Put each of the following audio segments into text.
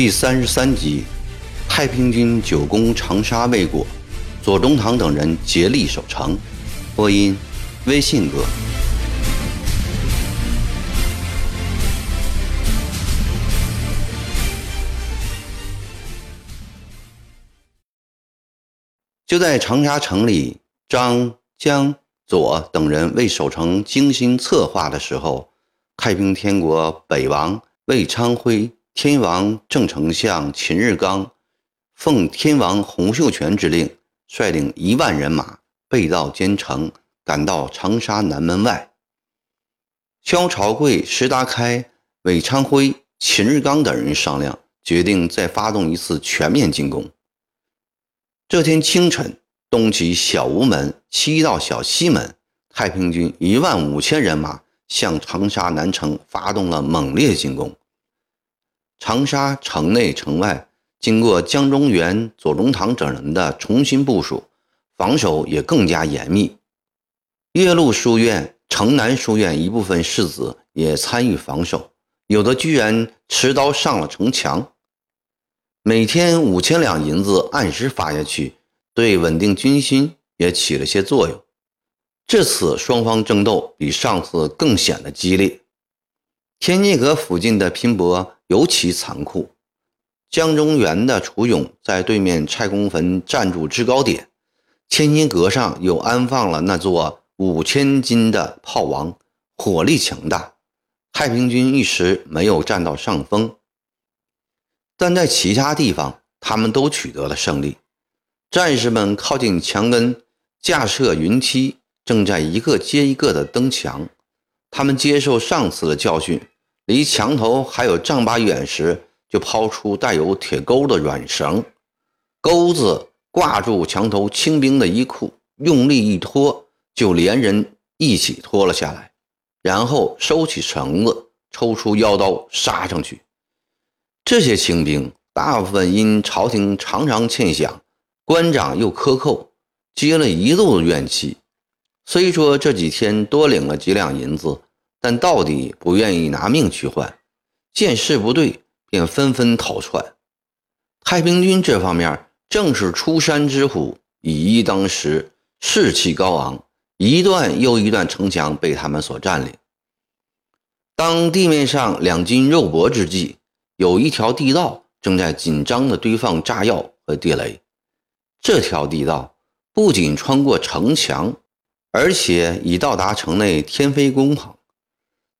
第三十三集，太平军久攻长沙未果，左宗棠等人竭力守城。播音：微信哥。就在长沙城里，张、江、左等人为守城精心策划的时候，太平天国北王魏昌辉、天王郑丞相秦日纲，奉天王洪秀全之令，率领一万人马背道兼程，赶到长沙南门外。萧朝贵、石达开、韦昌辉、秦日纲等人商量，决定再发动一次全面进攻。这天清晨，东起小吴门，西到小西门，太平军一万五千人马向长沙南城发动了猛烈进攻。长沙城内城外，经过江中源、左宗棠等人的重新部署，防守也更加严密。岳麓书院、城南书院一部分士子也参与防守，有的居然持刀上了城墙。每天五千两银子按时发下去，对稳定军心也起了些作用。这次双方争斗比上次更显得激烈。天津阁附近的拼搏尤其残酷。江中源的楚勇在对面蔡公坟站住制高点，天尼阁上又安放了那座五千斤的炮王，火力强大。太平军一时没有占到上风。但在其他地方，他们都取得了胜利。战士们靠近墙根，架设云梯，正在一个接一个的登墙。他们接受上次的教训，离墙头还有丈八远时，就抛出带有铁钩的软绳，钩子挂住墙头清兵的衣裤，用力一拖，就连人一起拖了下来。然后收起绳子，抽出腰刀杀上去。这些清兵大部分因朝廷常常欠饷，官长又克扣，积了一肚子怨气。虽说这几天多领了几两银子，但到底不愿意拿命去换。见势不对，便纷纷逃窜。太平军这方面正是出山之虎，以一当十，士气高昂，一段又一段城墙被他们所占领。当地面上两军肉搏之际。有一条地道正在紧张地堆放炸药和地雷。这条地道不仅穿过城墙，而且已到达城内天妃宫旁。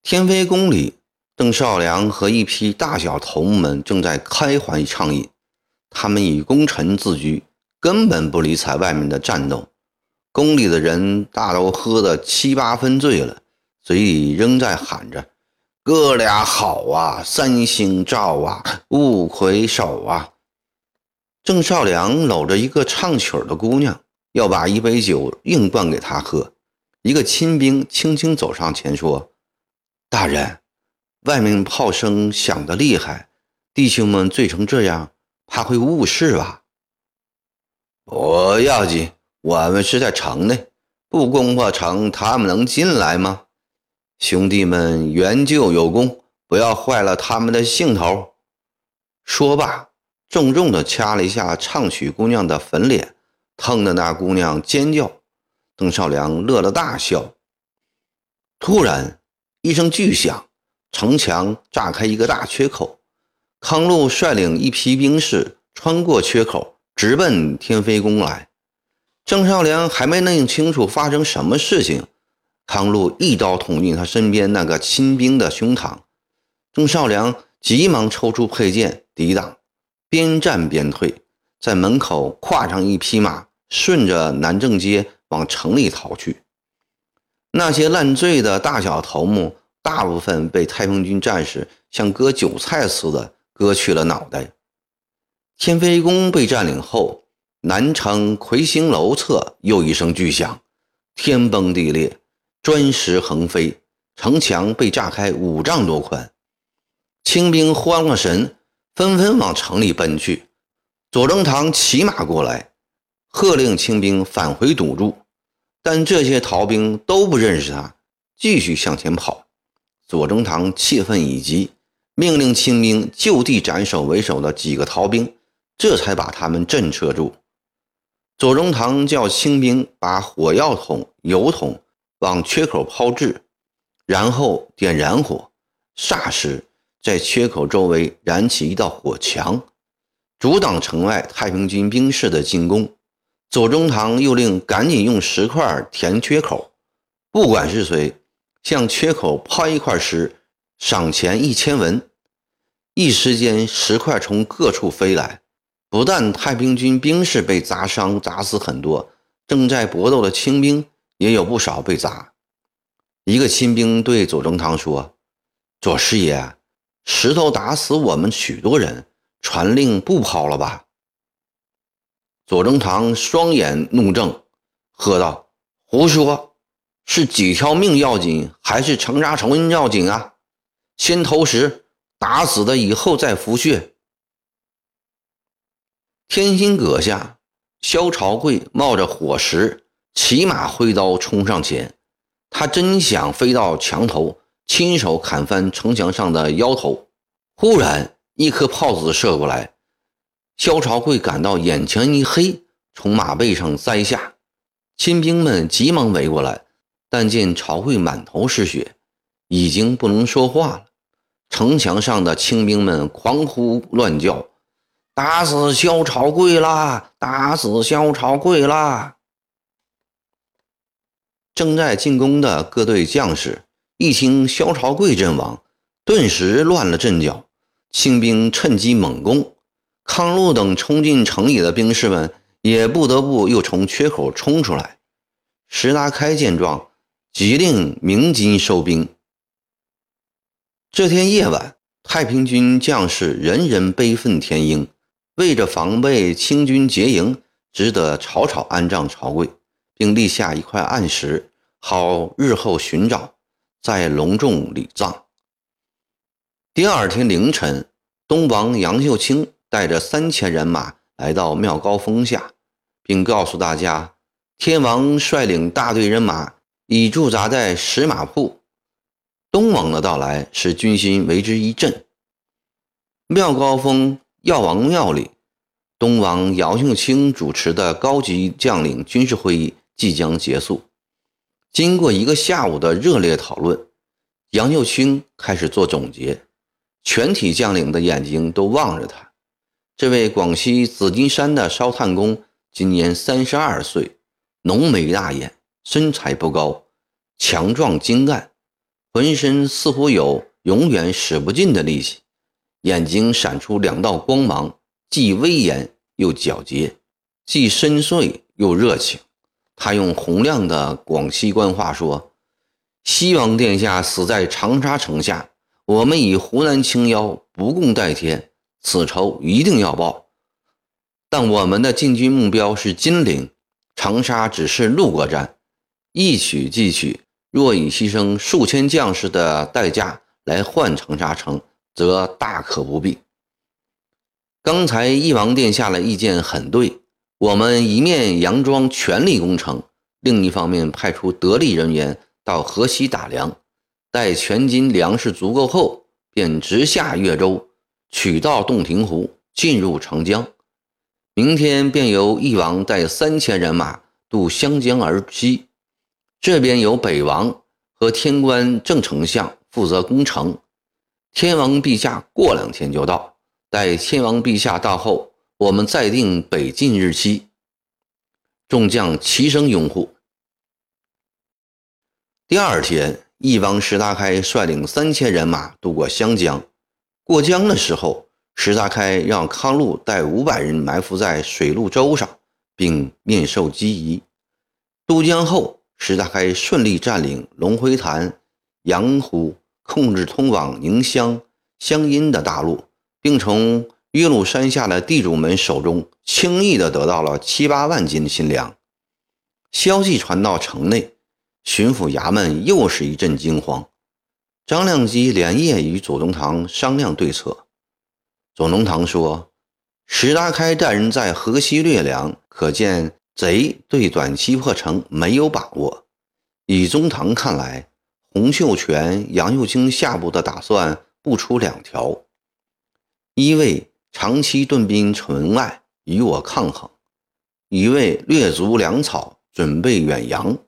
天妃宫里，邓少良和一批大小头目们正在开怀畅饮。他们以功臣自居，根本不理睬外面的战斗。宫里的人大都喝得七八分醉了，嘴里仍在喊着。哥俩好啊，三星照啊，五魁首啊！郑少良搂着一个唱曲的姑娘，要把一杯酒硬灌给她喝。一个亲兵轻轻走上前说：“大人，外面炮声响得厉害，弟兄们醉成这样，怕会误事吧？”“不要紧，我们是在城内，不攻破城，他们能进来吗？”兄弟们援救有功，不要坏了他们的兴头。说罢，重重地掐了一下唱曲姑娘的粉脸，疼得那姑娘尖叫。邓少良乐了大笑。突然，一声巨响，城墙炸开一个大缺口。康禄率领一批兵士穿过缺口，直奔天妃宫来。郑少良还没弄清楚发生什么事情。康禄一刀捅进他身边那个亲兵的胸膛，郑少良急忙抽出佩剑抵挡，边战边退，在门口跨上一匹马，顺着南正街往城里逃去。那些烂醉的大小头目，大部分被太平军战士像割韭菜似的割去了脑袋。天妃宫被占领后，南城魁星楼侧又一声巨响，天崩地裂。砖石横飞，城墙被炸开五丈多宽，清兵慌了神，纷纷往城里奔去。左宗棠骑马过来，喝令清兵返回堵住，但这些逃兵都不认识他，继续向前跑。左宗棠气愤已极，命令清兵就地斩首为首的几个逃兵，这才把他们震慑住。左宗棠叫清兵把火药桶、油桶往缺口抛掷，然后点燃火，霎时在缺口周围燃起一道火墙，阻挡城外太平军兵士的进攻。左宗棠又令赶紧用石块填缺口，不管是谁向缺口抛一块石，赏钱一千文。一时间，石块从各处飞来。不但太平军兵士被砸伤、砸死很多，正在搏斗的清兵也有不少被砸。一个亲兵对左宗棠说：“左师爷，石头打死我们许多人，传令不抛了吧？”左宗棠双眼怒睁，喝道：“胡说！是几条命要紧，还是成杀仇人要紧啊？先投石，打死的以后再服血。”天心阁下，萧朝贵冒着火石，骑马挥刀冲上前。他真想飞到墙头，亲手砍翻城墙上的妖头。忽然，一颗炮子射过来，萧朝贵感到眼前一黑，从马背上栽下。亲兵们急忙围过来，但见朝贵满头是血，已经不能说话了。城墙上的清兵们狂呼乱叫。打死萧朝贵啦！打死萧朝贵啦！正在进攻的各队将士一听萧朝贵阵亡，顿时乱了阵脚。清兵趁机猛攻，康禄等冲进城里的兵士们也不得不又从缺口冲出来。石达开见状，急令鸣金收兵。这天夜晚，太平军将士人人悲愤填膺。为着防备清军劫营，只得草草安葬曹刿，并立下一块暗石，好日后寻找，再隆重礼葬。第二天凌晨，东王杨秀清带着三千人马来到妙高峰下，并告诉大家，天王率领大队人马已驻扎在石马铺。东王的到来使军心为之一振。妙高峰。药王庙里，东王姚秀清主持的高级将领军事会议即将结束。经过一个下午的热烈讨论，杨秀清开始做总结。全体将领的眼睛都望着他。这位广西紫金山的烧炭工今年三十二岁，浓眉大眼，身材不高，强壮精干，浑身似乎有永远使不尽的力气。眼睛闪出两道光芒，既威严又皎洁，既深邃又热情。他用洪亮的广西官话说：“西王殿下死在长沙城下，我们以湖南青妖不共戴天，此仇一定要报。但我们的进军目标是金陵，长沙只是路过站，一取即取。若以牺牲数千将士的代价来换长沙城。”则大可不必。刚才翼王殿下的意见很对，我们一面佯装全力攻城，另一方面派出得力人员到河西打粮，待全军粮食足够后，便直下越州，取道洞庭湖，进入长江。明天便由翼王带三千人马渡湘江而西，这边由北王和天官正丞相负责攻城。天王陛下过两天就到，待天王陛下到后，我们再定北进日期。众将齐声拥护。第二天，翼王石达开率领三千人马渡过湘江。过江的时候，石达开让康禄带五百人埋伏在水陆洲上，并面授机宜。渡江后，石达开顺利占领龙回潭、阳湖。控制通往宁乡、湘阴的大路，并从岳麓山下的地主们手中轻易地得到了七八万斤新粮。消息传到城内，巡抚衙门又是一阵惊慌。张亮基连夜与左宗棠商量对策。左宗棠说：“石达开带人在河西掠粮，可见贼对短期破城没有把握。以宗棠看来。”洪秀全、杨秀清下部的打算不出两条：一位长期屯兵城外与我抗衡，一位掠足粮草准备远洋。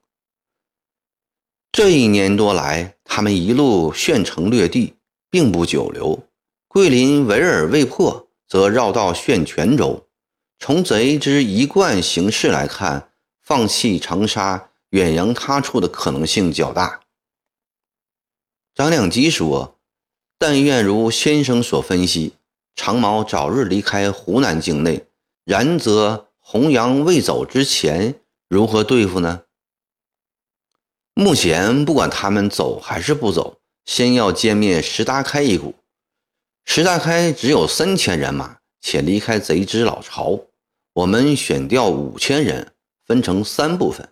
这一年多来，他们一路炫城略地，并不久留。桂林围而未破，则绕道炫泉州。从贼之一贯行事来看，放弃长沙远洋他处的可能性较大。张亮基说：“但愿如先生所分析，长毛早日离开湖南境内。然则洪阳未走之前，如何对付呢？”目前不管他们走还是不走，先要歼灭石达开一股。石达开只有三千人马，且离开贼之老巢。我们选调五千人，分成三部分，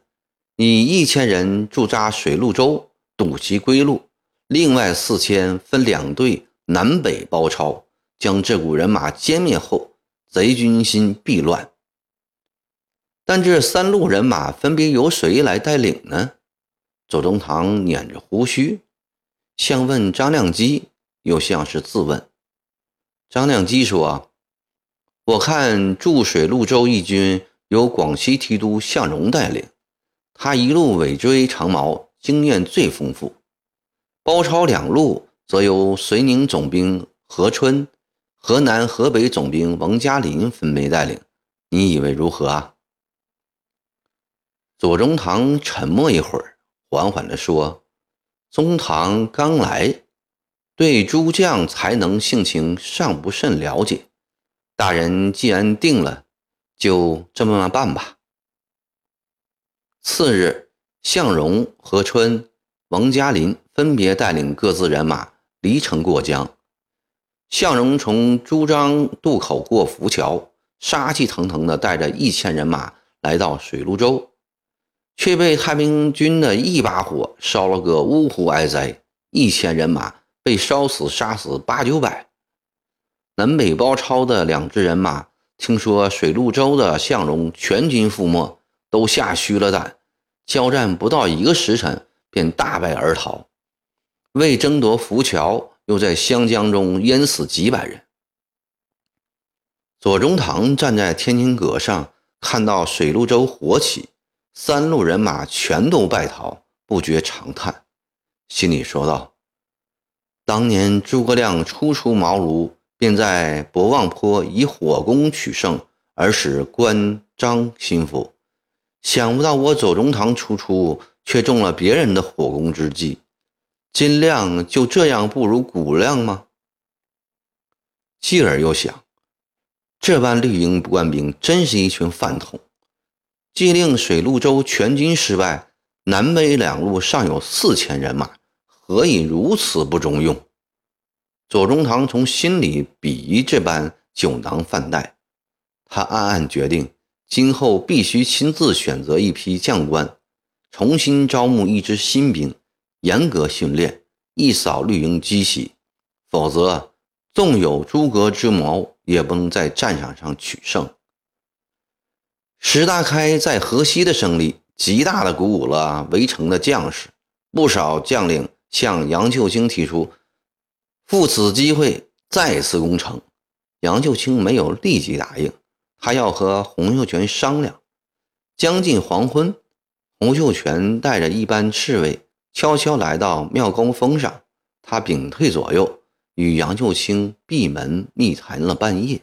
以一千人驻扎水陆州，堵其归路；另外四千分两队南北包抄，将这股人马歼灭后，贼军心必乱。但这三路人马分别由谁来带领呢？左宗棠捻着胡须，像问张亮基，又像是自问。张亮基说：“我看驻水陆州义军由广西提督向荣带领，他一路尾追长毛，经验最丰富。包抄两路则由绥宁总兵何春、河南、河北总兵王嘉林分别带领。你以为如何啊？”左宗棠沉默一会儿。缓缓地说：“宗堂刚来，对诸将才能性情尚不甚了解。大人既然定了，就这么办吧。”次日，向荣、何春、王嘉林分别带领各自人马离城过江。向荣从朱张渡口过浮桥，杀气腾腾地带着一千人马来到水陆洲。却被太平军的一把火烧了个呜呼哀哉，一千人马被烧死杀死八九百。南北包抄的两支人马听说水陆州的向荣全军覆没，都吓虚了胆，交战不到一个时辰便大败而逃。为争夺浮桥，又在湘江中淹死几百人。左宗棠站在天津阁上，看到水陆洲火起。三路人马全都败逃，不觉长叹，心里说道：“当年诸葛亮初出茅庐，便在博望坡以火攻取胜，而使关张心服。想不到我左宗棠初出，却中了别人的火攻之计。金亮就这样不如古亮吗？”继而又想，这般绿营官兵真是一群饭桶。既令水陆州全军失败，南北两路尚有四千人马，何以如此不中用？左宗棠从心里鄙夷这般酒囊饭袋，他暗暗决定，今后必须亲自选择一批将官，重新招募一支新兵，严格训练，一扫绿营积习，否则纵有诸葛之谋，也不能在战场上取胜。石达开在河西的胜利，极大的鼓舞了围城的将士。不少将领向杨秀清提出，赴此机会再次攻城。杨秀清没有立即答应，他要和洪秀全商量。将近黄昏，洪秀全带着一班侍卫悄悄来到妙高峰上，他屏退左右，与杨秀清闭门密谈了半夜。